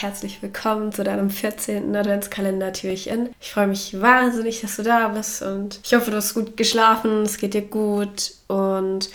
Herzlich willkommen zu deinem 14. Adventskalender-Türchen. Ich freue mich wahnsinnig, dass du da bist und ich hoffe, du hast gut geschlafen, es geht dir gut und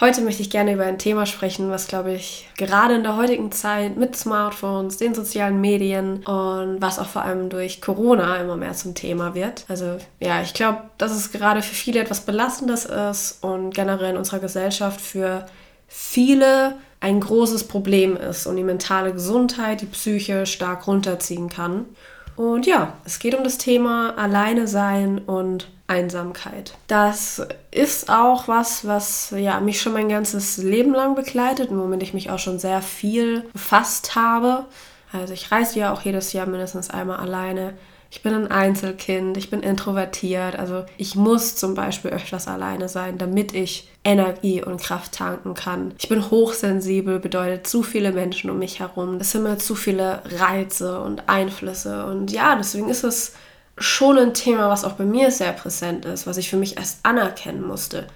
heute möchte ich gerne über ein Thema sprechen, was, glaube ich, gerade in der heutigen Zeit mit Smartphones, den sozialen Medien und was auch vor allem durch Corona immer mehr zum Thema wird. Also ja, ich glaube, dass es gerade für viele etwas Belastendes ist und generell in unserer Gesellschaft für viele ein großes Problem ist und die mentale Gesundheit, die Psyche stark runterziehen kann. Und ja, es geht um das Thema Alleine sein und Einsamkeit. Das ist auch was, was ja mich schon mein ganzes Leben lang begleitet und womit ich mich auch schon sehr viel befasst habe. Also ich reise ja auch jedes Jahr mindestens einmal alleine ich bin ein Einzelkind, ich bin introvertiert, also ich muss zum Beispiel öfters alleine sein, damit ich Energie und Kraft tanken kann. Ich bin hochsensibel, bedeutet zu viele Menschen um mich herum. Es sind mir zu viele Reize und Einflüsse und ja, deswegen ist es schon ein Thema, was auch bei mir sehr präsent ist, was ich für mich erst anerkennen musste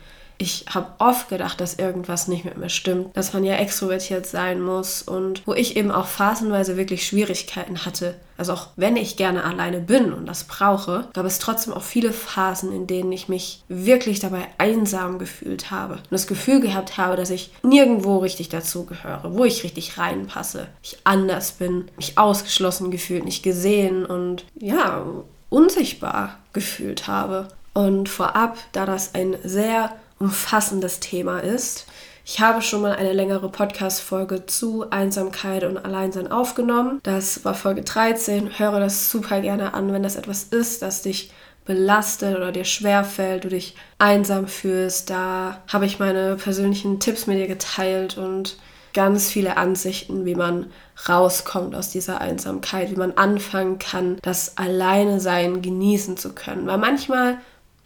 ich habe oft gedacht, dass irgendwas nicht mit mir stimmt, dass man ja extrovertiert sein muss und wo ich eben auch phasenweise wirklich Schwierigkeiten hatte. Also auch wenn ich gerne alleine bin und das brauche, gab es trotzdem auch viele Phasen, in denen ich mich wirklich dabei einsam gefühlt habe und das Gefühl gehabt habe, dass ich nirgendwo richtig dazugehöre, wo ich richtig reinpasse, ich anders bin, mich ausgeschlossen gefühlt, nicht gesehen und ja, unsichtbar gefühlt habe. Und vorab, da das ein sehr umfassendes Thema ist. Ich habe schon mal eine längere Podcast-Folge zu Einsamkeit und Alleinsein aufgenommen. Das war Folge 13. Höre das super gerne an, wenn das etwas ist, das dich belastet oder dir schwerfällt, du dich einsam fühlst. Da habe ich meine persönlichen Tipps mit dir geteilt und ganz viele Ansichten, wie man rauskommt aus dieser Einsamkeit, wie man anfangen kann, das Alleine-Sein genießen zu können. Weil manchmal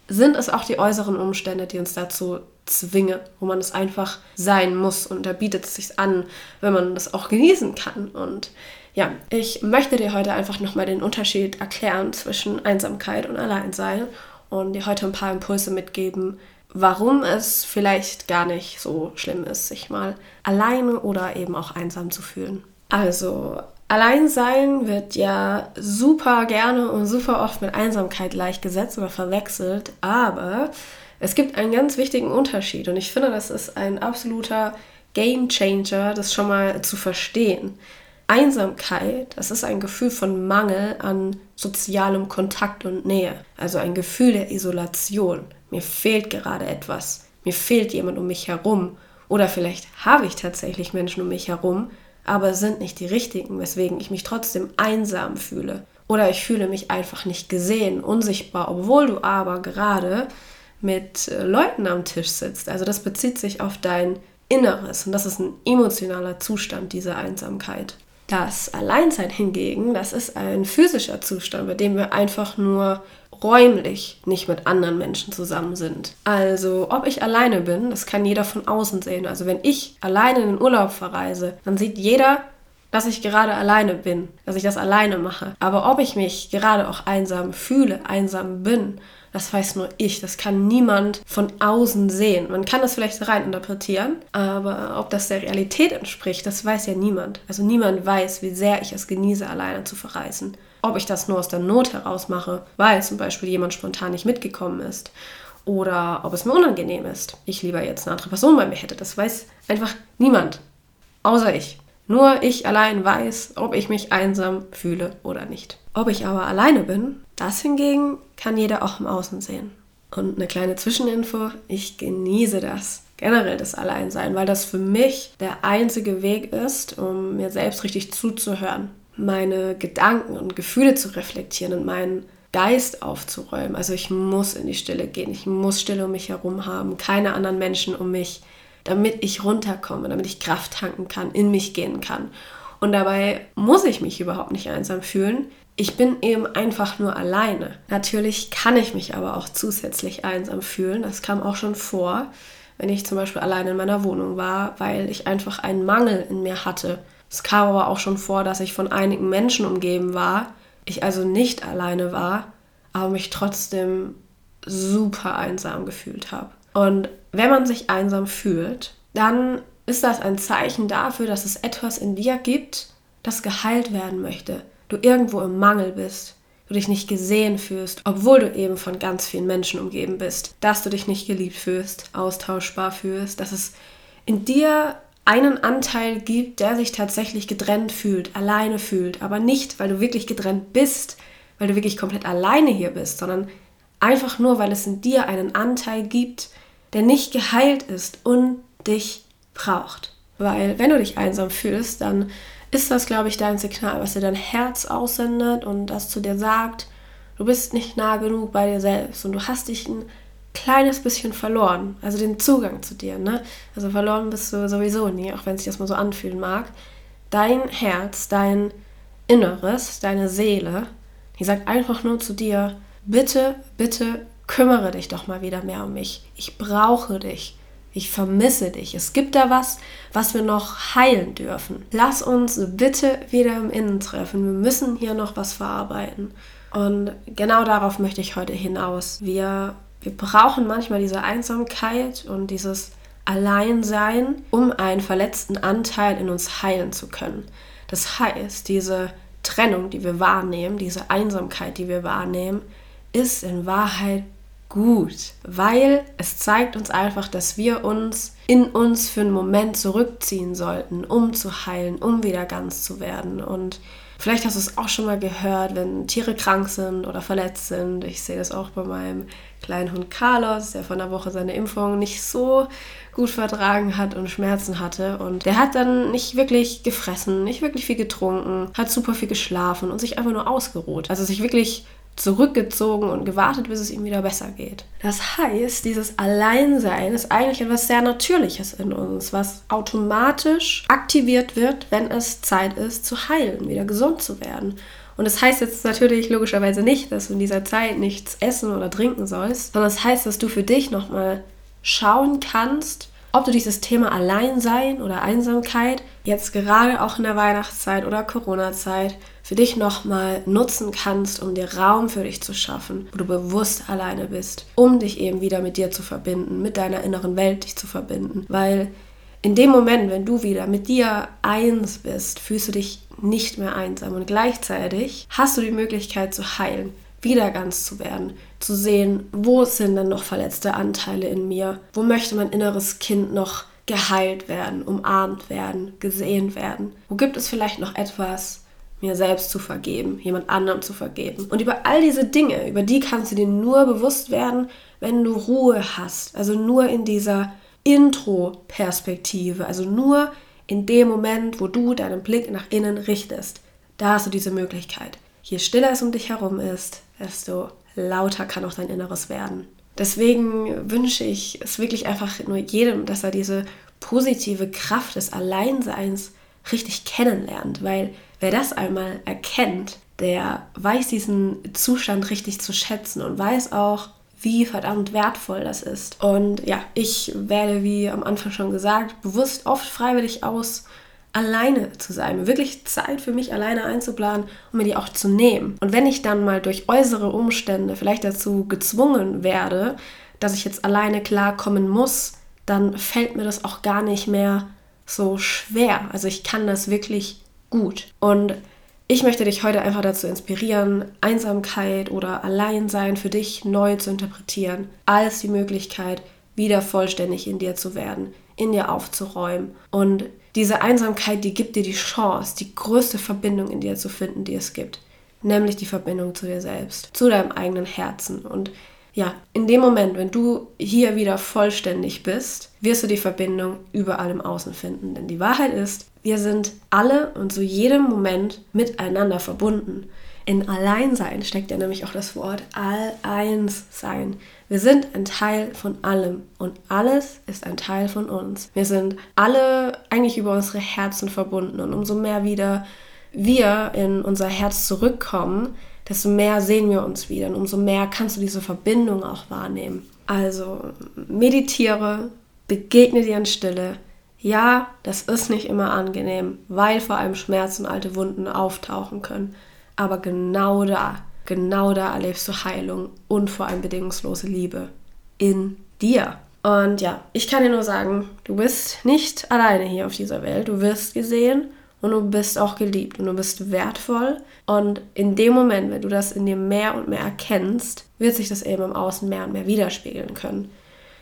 sind es auch die äußeren Umstände, die uns dazu zwingen, wo man es einfach sein muss und da bietet es sich an, wenn man das auch genießen kann. Und ja, ich möchte dir heute einfach nochmal den Unterschied erklären zwischen Einsamkeit und Alleinsein und dir heute ein paar Impulse mitgeben, warum es vielleicht gar nicht so schlimm ist, sich mal alleine oder eben auch einsam zu fühlen. Also Alleinsein wird ja super gerne und super oft mit Einsamkeit gleichgesetzt oder verwechselt, aber es gibt einen ganz wichtigen Unterschied und ich finde, das ist ein absoluter Game Changer, das schon mal zu verstehen. Einsamkeit, das ist ein Gefühl von Mangel an sozialem Kontakt und Nähe, also ein Gefühl der Isolation. Mir fehlt gerade etwas, mir fehlt jemand um mich herum oder vielleicht habe ich tatsächlich Menschen um mich herum, aber sind nicht die richtigen, weswegen ich mich trotzdem einsam fühle. Oder ich fühle mich einfach nicht gesehen, unsichtbar, obwohl du aber gerade mit äh, Leuten am Tisch sitzt. Also das bezieht sich auf dein Inneres und das ist ein emotionaler Zustand, diese Einsamkeit. Das Alleinsein hingegen, das ist ein physischer Zustand, bei dem wir einfach nur räumlich nicht mit anderen Menschen zusammen sind. Also, ob ich alleine bin, das kann jeder von außen sehen. Also, wenn ich alleine in den Urlaub verreise, dann sieht jeder, dass ich gerade alleine bin, dass ich das alleine mache. Aber ob ich mich gerade auch einsam fühle, einsam bin, das weiß nur ich. Das kann niemand von außen sehen. Man kann das vielleicht rein interpretieren, aber ob das der Realität entspricht, das weiß ja niemand. Also niemand weiß, wie sehr ich es genieße, alleine zu verreisen. Ob ich das nur aus der Not heraus mache, weil zum Beispiel jemand spontan nicht mitgekommen ist. Oder ob es mir unangenehm ist. Ich lieber jetzt eine andere Person bei mir hätte. Das weiß einfach niemand. Außer ich. Nur ich allein weiß, ob ich mich einsam fühle oder nicht. Ob ich aber alleine bin, das hingegen kann jeder auch im Außen sehen. Und eine kleine Zwischeninfo, ich genieße das, generell das Alleinsein, weil das für mich der einzige Weg ist, um mir selbst richtig zuzuhören, meine Gedanken und Gefühle zu reflektieren und meinen Geist aufzuräumen. Also ich muss in die Stille gehen, ich muss Stille um mich herum haben, keine anderen Menschen um mich damit ich runterkomme, damit ich Kraft tanken kann, in mich gehen kann. Und dabei muss ich mich überhaupt nicht einsam fühlen. Ich bin eben einfach nur alleine. Natürlich kann ich mich aber auch zusätzlich einsam fühlen. Das kam auch schon vor, wenn ich zum Beispiel alleine in meiner Wohnung war, weil ich einfach einen Mangel in mir hatte. Es kam aber auch schon vor, dass ich von einigen Menschen umgeben war, ich also nicht alleine war, aber mich trotzdem super einsam gefühlt habe. Und wenn man sich einsam fühlt, dann ist das ein Zeichen dafür, dass es etwas in dir gibt, das geheilt werden möchte, du irgendwo im Mangel bist, du dich nicht gesehen fühlst, obwohl du eben von ganz vielen Menschen umgeben bist, dass du dich nicht geliebt fühlst, austauschbar fühlst, dass es in dir einen Anteil gibt, der sich tatsächlich getrennt fühlt, alleine fühlt, aber nicht, weil du wirklich getrennt bist, weil du wirklich komplett alleine hier bist, sondern einfach nur, weil es in dir einen Anteil gibt, der nicht geheilt ist und dich braucht. Weil wenn du dich einsam fühlst, dann ist das, glaube ich, dein Signal, was dir dein Herz aussendet und das zu dir sagt, du bist nicht nah genug bei dir selbst und du hast dich ein kleines bisschen verloren, also den Zugang zu dir. Ne? Also verloren bist du sowieso nie, auch wenn sich das mal so anfühlen mag. Dein Herz, dein Inneres, deine Seele, die sagt einfach nur zu dir, bitte, bitte kümmere dich doch mal wieder mehr um mich. Ich brauche dich. Ich vermisse dich. Es gibt da was, was wir noch heilen dürfen. Lass uns bitte wieder im Innen treffen. Wir müssen hier noch was verarbeiten. Und genau darauf möchte ich heute hinaus. Wir, wir brauchen manchmal diese Einsamkeit und dieses Alleinsein, um einen verletzten Anteil in uns heilen zu können. Das heißt, diese Trennung, die wir wahrnehmen, diese Einsamkeit, die wir wahrnehmen, ist in Wahrheit gut, weil es zeigt uns einfach, dass wir uns in uns für einen Moment zurückziehen sollten, um zu heilen, um wieder ganz zu werden. Und vielleicht hast du es auch schon mal gehört, wenn Tiere krank sind oder verletzt sind. Ich sehe das auch bei meinem kleinen Hund Carlos, der von der Woche seine Impfung nicht so gut vertragen hat und Schmerzen hatte. Und der hat dann nicht wirklich gefressen, nicht wirklich viel getrunken, hat super viel geschlafen und sich einfach nur ausgeruht. Also sich wirklich zurückgezogen und gewartet, bis es ihm wieder besser geht. Das heißt, dieses Alleinsein ist eigentlich etwas sehr Natürliches in uns, was automatisch aktiviert wird, wenn es Zeit ist zu heilen, wieder gesund zu werden. Und das heißt jetzt natürlich logischerweise nicht, dass du in dieser Zeit nichts essen oder trinken sollst, sondern das heißt, dass du für dich nochmal schauen kannst, ob du dieses Thema Alleinsein oder Einsamkeit jetzt gerade auch in der Weihnachtszeit oder Corona-Zeit für dich nochmal nutzen kannst, um dir Raum für dich zu schaffen, wo du bewusst alleine bist, um dich eben wieder mit dir zu verbinden, mit deiner inneren Welt dich zu verbinden. Weil in dem Moment, wenn du wieder mit dir eins bist, fühlst du dich nicht mehr einsam und gleichzeitig hast du die Möglichkeit zu heilen, wieder ganz zu werden, zu sehen, wo sind denn noch verletzte Anteile in mir, wo möchte mein inneres Kind noch geheilt werden, umarmt werden, gesehen werden, wo gibt es vielleicht noch etwas, mir selbst zu vergeben, jemand anderem zu vergeben. Und über all diese Dinge, über die kannst du dir nur bewusst werden, wenn du Ruhe hast. Also nur in dieser Intro-Perspektive, also nur in dem Moment, wo du deinen Blick nach innen richtest. Da hast du diese Möglichkeit. Je stiller es um dich herum ist, desto lauter kann auch dein Inneres werden. Deswegen wünsche ich es wirklich einfach nur jedem, dass er diese positive Kraft des Alleinseins richtig kennenlernt, weil wer das einmal erkennt, der weiß diesen Zustand richtig zu schätzen und weiß auch, wie verdammt wertvoll das ist. Und ja, ich werde, wie am Anfang schon gesagt, bewusst oft freiwillig aus, alleine zu sein, wirklich Zeit für mich alleine einzuplanen und mir die auch zu nehmen. Und wenn ich dann mal durch äußere Umstände vielleicht dazu gezwungen werde, dass ich jetzt alleine klarkommen muss, dann fällt mir das auch gar nicht mehr so schwer. Also ich kann das wirklich gut. Und ich möchte dich heute einfach dazu inspirieren, Einsamkeit oder Alleinsein für dich neu zu interpretieren, als die Möglichkeit, wieder vollständig in dir zu werden, in dir aufzuräumen. Und diese Einsamkeit, die gibt dir die Chance, die größte Verbindung in dir zu finden, die es gibt. Nämlich die Verbindung zu dir selbst, zu deinem eigenen Herzen. Und ja, in dem Moment, wenn du hier wieder vollständig bist, wirst du die Verbindung überall im Außen finden. Denn die Wahrheit ist, wir sind alle und zu jedem Moment miteinander verbunden. In Alleinsein steckt ja nämlich auch das Wort All-Eins sein. Wir sind ein Teil von allem und alles ist ein Teil von uns. Wir sind alle eigentlich über unsere Herzen verbunden und umso mehr wieder wir in unser Herz zurückkommen, desto mehr sehen wir uns wieder und umso mehr kannst du diese Verbindung auch wahrnehmen. Also meditiere, begegne dir in Stille. Ja, das ist nicht immer angenehm, weil vor allem Schmerzen und alte Wunden auftauchen können. Aber genau da, genau da erlebst du Heilung und vor allem bedingungslose Liebe in dir. Und ja, ich kann dir nur sagen, du bist nicht alleine hier auf dieser Welt. Du wirst gesehen und du bist auch geliebt und du bist wertvoll. Und in dem Moment, wenn du das in dir mehr und mehr erkennst, wird sich das eben im Außen mehr und mehr widerspiegeln können.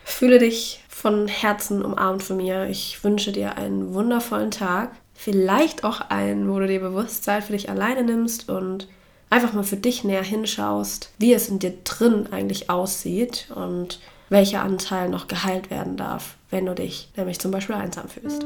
Fühle dich von Herzen umarmt von mir. Ich wünsche dir einen wundervollen Tag. Vielleicht auch einen, wo du dir bewusst Zeit für dich alleine nimmst und einfach mal für dich näher hinschaust, wie es in dir drin eigentlich aussieht und welcher Anteil noch geheilt werden darf, wenn du dich nämlich zum Beispiel einsam fühlst.